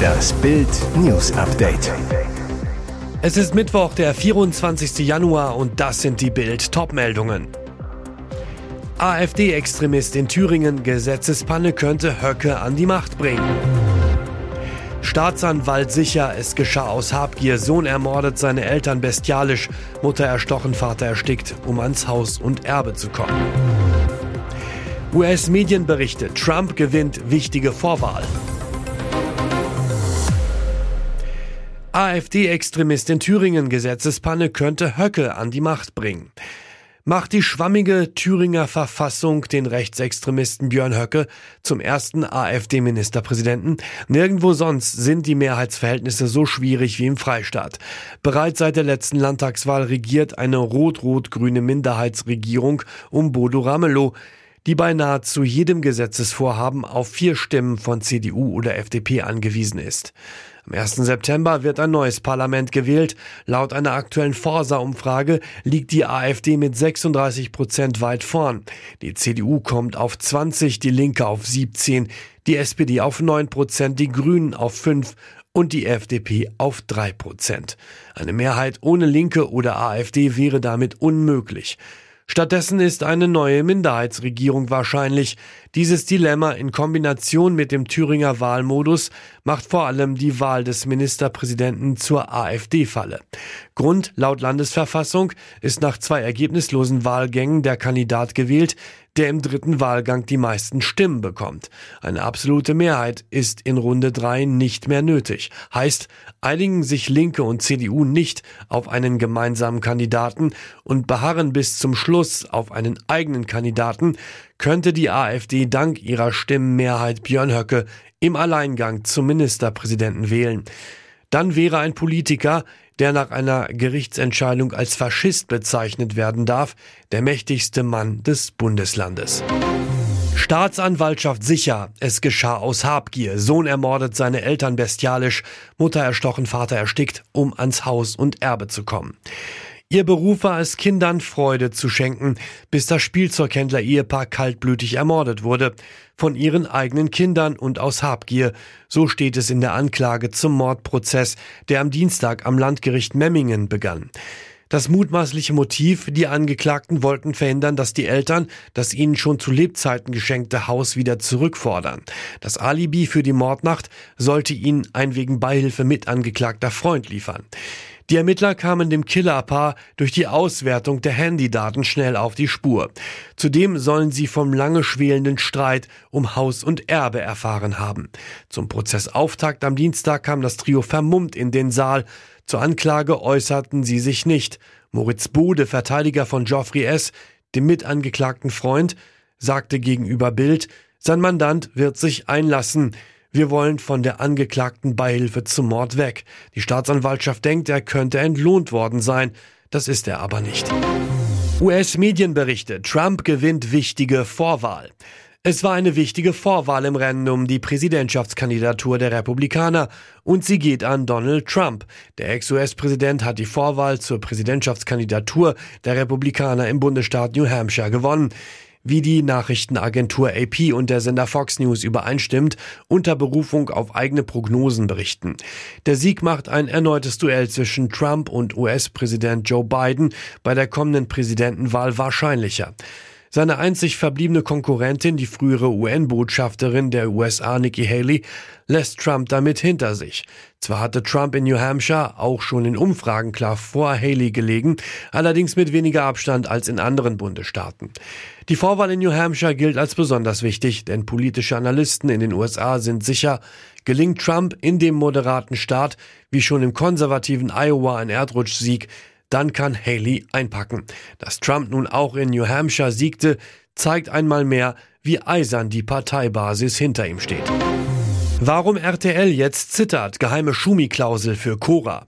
Das Bild News Update. Es ist Mittwoch, der 24. Januar und das sind die Bild Topmeldungen. AfD-Extremist in Thüringen, Gesetzespanne könnte Höcke an die Macht bringen. Staatsanwalt sicher, es geschah aus Habgier. Sohn ermordet seine Eltern bestialisch. Mutter erstochen, Vater erstickt, um ans Haus und Erbe zu kommen. US-Medienberichte. Trump gewinnt wichtige Vorwahl. AfD-Extremist in Thüringen Gesetzespanne könnte Höcke an die Macht bringen. Macht die schwammige Thüringer Verfassung den Rechtsextremisten Björn Höcke zum ersten AfD-Ministerpräsidenten? Nirgendwo sonst sind die Mehrheitsverhältnisse so schwierig wie im Freistaat. Bereits seit der letzten Landtagswahl regiert eine rot-rot-grüne Minderheitsregierung um Bodo Ramelow die bei nahezu jedem Gesetzesvorhaben auf vier Stimmen von CDU oder FDP angewiesen ist. Am 1. September wird ein neues Parlament gewählt. Laut einer aktuellen Forsa-Umfrage liegt die AfD mit 36 Prozent weit vorn. Die CDU kommt auf 20, die Linke auf 17, die SPD auf 9 Prozent, die Grünen auf 5 und die FDP auf 3 Prozent. Eine Mehrheit ohne Linke oder AfD wäre damit unmöglich. Stattdessen ist eine neue Minderheitsregierung wahrscheinlich. Dieses Dilemma in Kombination mit dem Thüringer Wahlmodus macht vor allem die Wahl des Ministerpräsidenten zur AfD-Falle. Grund laut Landesverfassung ist nach zwei ergebnislosen Wahlgängen der Kandidat gewählt, der im dritten Wahlgang die meisten Stimmen bekommt. Eine absolute Mehrheit ist in Runde drei nicht mehr nötig. Heißt, einigen sich Linke und CDU nicht auf einen gemeinsamen Kandidaten und beharren bis zum Schluss auf einen eigenen Kandidaten, könnte die AfD dank ihrer Stimmenmehrheit Björn Höcke im Alleingang zum Ministerpräsidenten wählen. Dann wäre ein Politiker, der nach einer Gerichtsentscheidung als Faschist bezeichnet werden darf, der mächtigste Mann des Bundeslandes. Staatsanwaltschaft sicher, es geschah aus Habgier. Sohn ermordet seine Eltern bestialisch, Mutter erstochen, Vater erstickt, um ans Haus und Erbe zu kommen. Ihr Beruf war es, Kindern Freude zu schenken, bis das Spielzeughändler-Ehepaar kaltblütig ermordet wurde. Von ihren eigenen Kindern und aus Habgier. So steht es in der Anklage zum Mordprozess, der am Dienstag am Landgericht Memmingen begann. Das mutmaßliche Motiv, die Angeklagten wollten verhindern, dass die Eltern das ihnen schon zu Lebzeiten geschenkte Haus wieder zurückfordern. Das Alibi für die Mordnacht sollte ihnen ein wegen Beihilfe mitangeklagter Freund liefern. Die Ermittler kamen dem Killerpaar durch die Auswertung der Handydaten schnell auf die Spur. Zudem sollen sie vom lange schwelenden Streit um Haus und Erbe erfahren haben. Zum Prozessauftakt am Dienstag kam das Trio vermummt in den Saal. Zur Anklage äußerten sie sich nicht. Moritz Bode, Verteidiger von Geoffrey S., dem mitangeklagten Freund, sagte gegenüber Bild, sein Mandant wird sich einlassen. Wir wollen von der angeklagten Beihilfe zum Mord weg. Die Staatsanwaltschaft denkt, er könnte entlohnt worden sein. Das ist er aber nicht. US-Medienberichte. Trump gewinnt wichtige Vorwahl. Es war eine wichtige Vorwahl im Rennen um die Präsidentschaftskandidatur der Republikaner und sie geht an Donald Trump. Der Ex-US-Präsident hat die Vorwahl zur Präsidentschaftskandidatur der Republikaner im Bundesstaat New Hampshire gewonnen wie die Nachrichtenagentur AP und der Sender Fox News übereinstimmt, unter Berufung auf eigene Prognosen berichten. Der Sieg macht ein erneutes Duell zwischen Trump und US-Präsident Joe Biden bei der kommenden Präsidentenwahl wahrscheinlicher. Seine einzig verbliebene Konkurrentin, die frühere UN-Botschafterin der USA Nikki Haley, lässt Trump damit hinter sich. Zwar hatte Trump in New Hampshire auch schon in Umfragen klar vor Haley gelegen, allerdings mit weniger Abstand als in anderen Bundesstaaten. Die Vorwahl in New Hampshire gilt als besonders wichtig, denn politische Analysten in den USA sind sicher, gelingt Trump in dem moderaten Staat wie schon im konservativen Iowa ein Erdrutschsieg, dann kann Haley einpacken. Dass Trump nun auch in New Hampshire siegte, zeigt einmal mehr, wie eisern die Parteibasis hinter ihm steht. Warum RTL jetzt zittert, geheime Schumi-Klausel für Cora.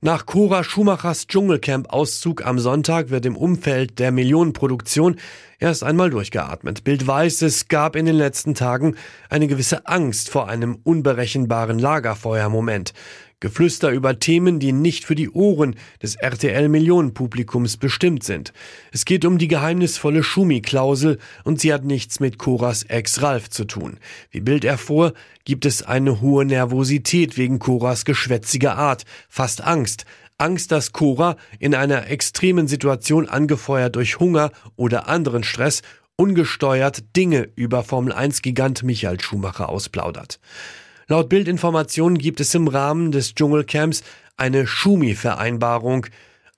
Nach Cora Schumachers Dschungelcamp-Auszug am Sonntag wird im Umfeld der Millionenproduktion Erst einmal durchgeatmet. Bild weiß, es gab in den letzten Tagen eine gewisse Angst vor einem unberechenbaren Lagerfeuermoment. Geflüster über Themen, die nicht für die Ohren des RTL-Millionenpublikums bestimmt sind. Es geht um die geheimnisvolle Schumi-Klausel und sie hat nichts mit Coras Ex Ralf zu tun. Wie Bild erfuhr, gibt es eine hohe Nervosität wegen Coras geschwätziger Art, fast Angst. Angst, dass Cora in einer extremen Situation angefeuert durch Hunger oder anderen Stress ungesteuert Dinge über Formel 1 Gigant Michael Schumacher ausplaudert. Laut Bildinformationen gibt es im Rahmen des Dschungelcamps eine Schumi-Vereinbarung,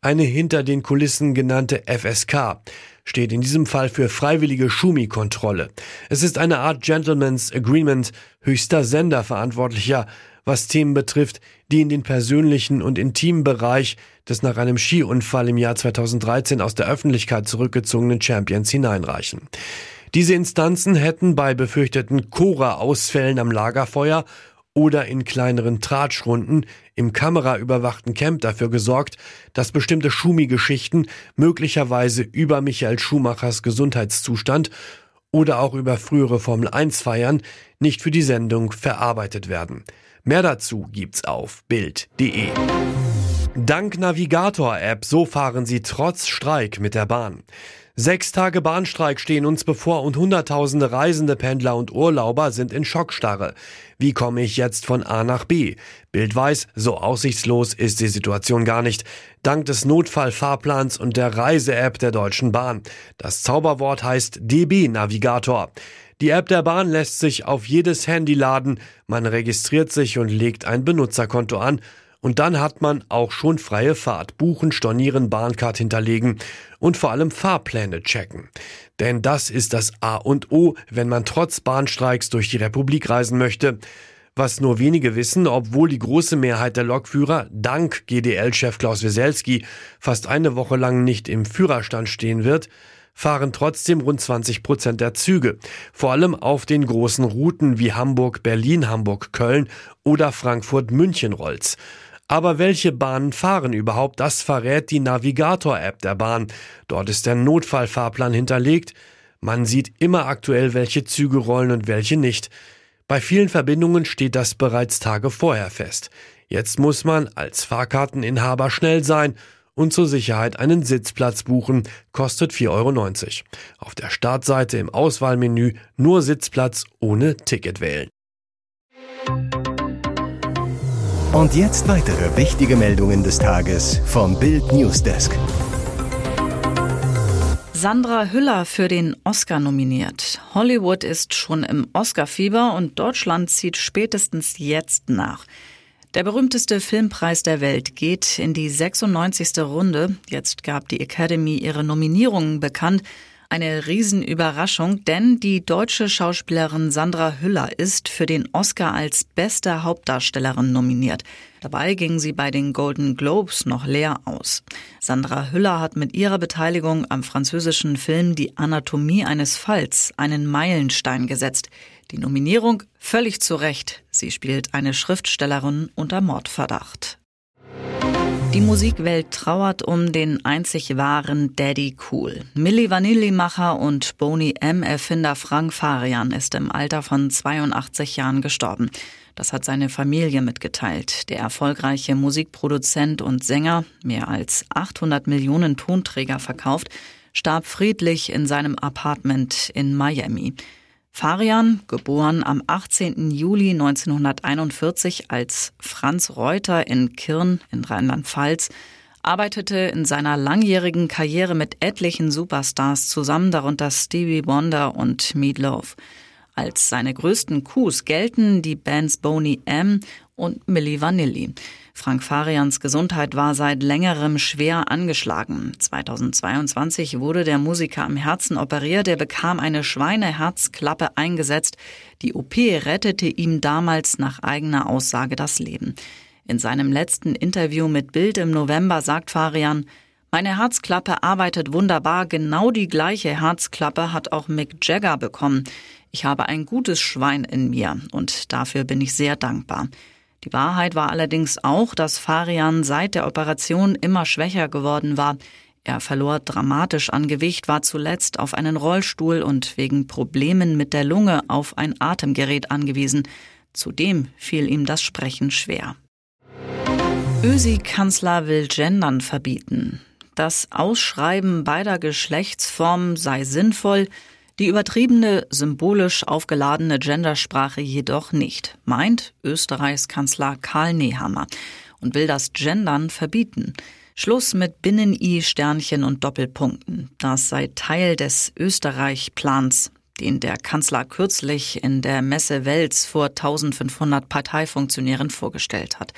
eine hinter den Kulissen genannte FSK steht in diesem Fall für freiwillige Schumi-Kontrolle. Es ist eine Art Gentleman's Agreement höchster Senderverantwortlicher, was Themen betrifft, die in den persönlichen und intimen Bereich des nach einem Skiunfall im Jahr 2013 aus der Öffentlichkeit zurückgezogenen Champions hineinreichen. Diese Instanzen hätten bei befürchteten Cora-Ausfällen am Lagerfeuer oder in kleineren Tratschrunden im kameraüberwachten Camp dafür gesorgt, dass bestimmte Schumi-Geschichten möglicherweise über Michael Schumachers Gesundheitszustand oder auch über frühere Formel 1 Feiern nicht für die Sendung verarbeitet werden. Mehr dazu gibt's auf Bild.de. Dank Navigator-App, so fahren Sie trotz Streik mit der Bahn. Sechs Tage Bahnstreik stehen uns bevor und Hunderttausende Reisende, Pendler und Urlauber sind in Schockstarre. Wie komme ich jetzt von A nach B? Bild weiß, so aussichtslos ist die Situation gar nicht. Dank des Notfallfahrplans und der Reise-App der Deutschen Bahn. Das Zauberwort heißt DB Navigator. Die App der Bahn lässt sich auf jedes Handy laden. Man registriert sich und legt ein Benutzerkonto an und dann hat man auch schon freie Fahrt, buchen, stornieren, Bahncard hinterlegen und vor allem Fahrpläne checken. Denn das ist das A und O, wenn man trotz Bahnstreiks durch die Republik reisen möchte. Was nur wenige wissen, obwohl die große Mehrheit der Lokführer dank GDL-Chef Klaus Wieselski fast eine Woche lang nicht im Führerstand stehen wird, fahren trotzdem rund 20 Prozent der Züge. Vor allem auf den großen Routen wie Hamburg, Berlin, Hamburg, Köln oder Frankfurt, München rollt's. Aber welche Bahnen fahren überhaupt? Das verrät die Navigator-App der Bahn. Dort ist der Notfallfahrplan hinterlegt. Man sieht immer aktuell, welche Züge rollen und welche nicht. Bei vielen Verbindungen steht das bereits Tage vorher fest. Jetzt muss man als Fahrkarteninhaber schnell sein und zur Sicherheit einen Sitzplatz buchen, kostet 4,90 Euro. Auf der Startseite im Auswahlmenü nur Sitzplatz ohne Ticket wählen. Und jetzt weitere wichtige Meldungen des Tages vom Bild Newsdesk. Sandra Hüller für den Oscar nominiert. Hollywood ist schon im Oscar-Fieber und Deutschland zieht spätestens jetzt nach. Der berühmteste Filmpreis der Welt geht in die 96. Runde. Jetzt gab die Academy ihre Nominierungen bekannt. Eine Riesenüberraschung, denn die deutsche Schauspielerin Sandra Hüller ist für den Oscar als beste Hauptdarstellerin nominiert. Dabei ging sie bei den Golden Globes noch leer aus. Sandra Hüller hat mit ihrer Beteiligung am französischen Film Die Anatomie eines Falls einen Meilenstein gesetzt. Die Nominierung völlig zu Recht. Sie spielt eine Schriftstellerin unter Mordverdacht. Die Musikwelt trauert um den einzig wahren Daddy Cool. Milli Vanilli-Macher und Boni M-Erfinder Frank Farian ist im Alter von 82 Jahren gestorben. Das hat seine Familie mitgeteilt. Der erfolgreiche Musikproduzent und Sänger, mehr als 800 Millionen Tonträger verkauft, starb friedlich in seinem Apartment in Miami. Farian, geboren am 18. Juli 1941 als Franz Reuter in Kirn in Rheinland-Pfalz, arbeitete in seiner langjährigen Karriere mit etlichen Superstars zusammen, darunter Stevie Wonder und Meatloaf. Als seine größten Coups gelten die Bands Boney M und Milli Vanilli. Frank Farians Gesundheit war seit längerem schwer angeschlagen. 2022 wurde der Musiker am Herzen operiert. Er bekam eine Schweineherzklappe eingesetzt. Die OP rettete ihm damals nach eigener Aussage das Leben. In seinem letzten Interview mit Bild im November sagt Farian, meine Herzklappe arbeitet wunderbar. Genau die gleiche Herzklappe hat auch Mick Jagger bekommen. Ich habe ein gutes Schwein in mir und dafür bin ich sehr dankbar. Die Wahrheit war allerdings auch, dass Farian seit der Operation immer schwächer geworden war. Er verlor dramatisch an Gewicht, war zuletzt auf einen Rollstuhl und wegen Problemen mit der Lunge auf ein Atemgerät angewiesen. Zudem fiel ihm das Sprechen schwer. Ösi-Kanzler will Gendern verbieten. Das Ausschreiben beider Geschlechtsformen sei sinnvoll, die übertriebene, symbolisch aufgeladene Gendersprache jedoch nicht, meint Österreichs Kanzler Karl Nehammer und will das Gendern verbieten. Schluss mit Binnen-I, Sternchen und Doppelpunkten. Das sei Teil des Österreich-Plans, den der Kanzler kürzlich in der Messe Wels vor 1500 Parteifunktionären vorgestellt hat.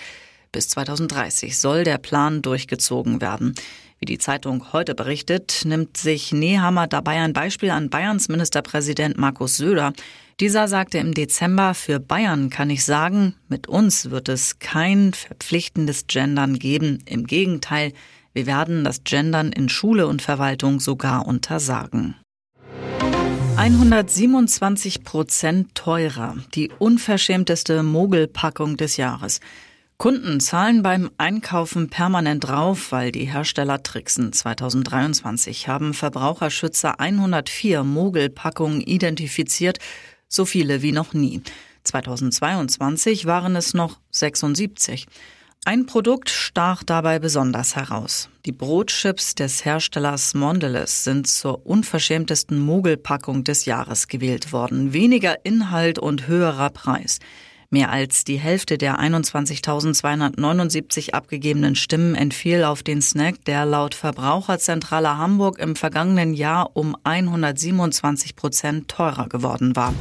Bis 2030 soll der Plan durchgezogen werden. Wie die Zeitung heute berichtet, nimmt sich Nehammer dabei ein Beispiel an Bayerns Ministerpräsident Markus Söder. Dieser sagte im Dezember, für Bayern kann ich sagen, mit uns wird es kein verpflichtendes Gendern geben. Im Gegenteil, wir werden das Gendern in Schule und Verwaltung sogar untersagen. 127 Prozent teurer, die unverschämteste Mogelpackung des Jahres. Kunden zahlen beim Einkaufen permanent drauf, weil die Hersteller tricksen. 2023 haben Verbraucherschützer 104 Mogelpackungen identifiziert, so viele wie noch nie. 2022 waren es noch 76. Ein Produkt stach dabei besonders heraus. Die Brotchips des Herstellers Mondelez sind zur unverschämtesten Mogelpackung des Jahres gewählt worden. Weniger Inhalt und höherer Preis. Mehr als die Hälfte der 21.279 abgegebenen Stimmen entfiel auf den Snack, der laut Verbraucherzentrale Hamburg im vergangenen Jahr um 127 Prozent teurer geworden war.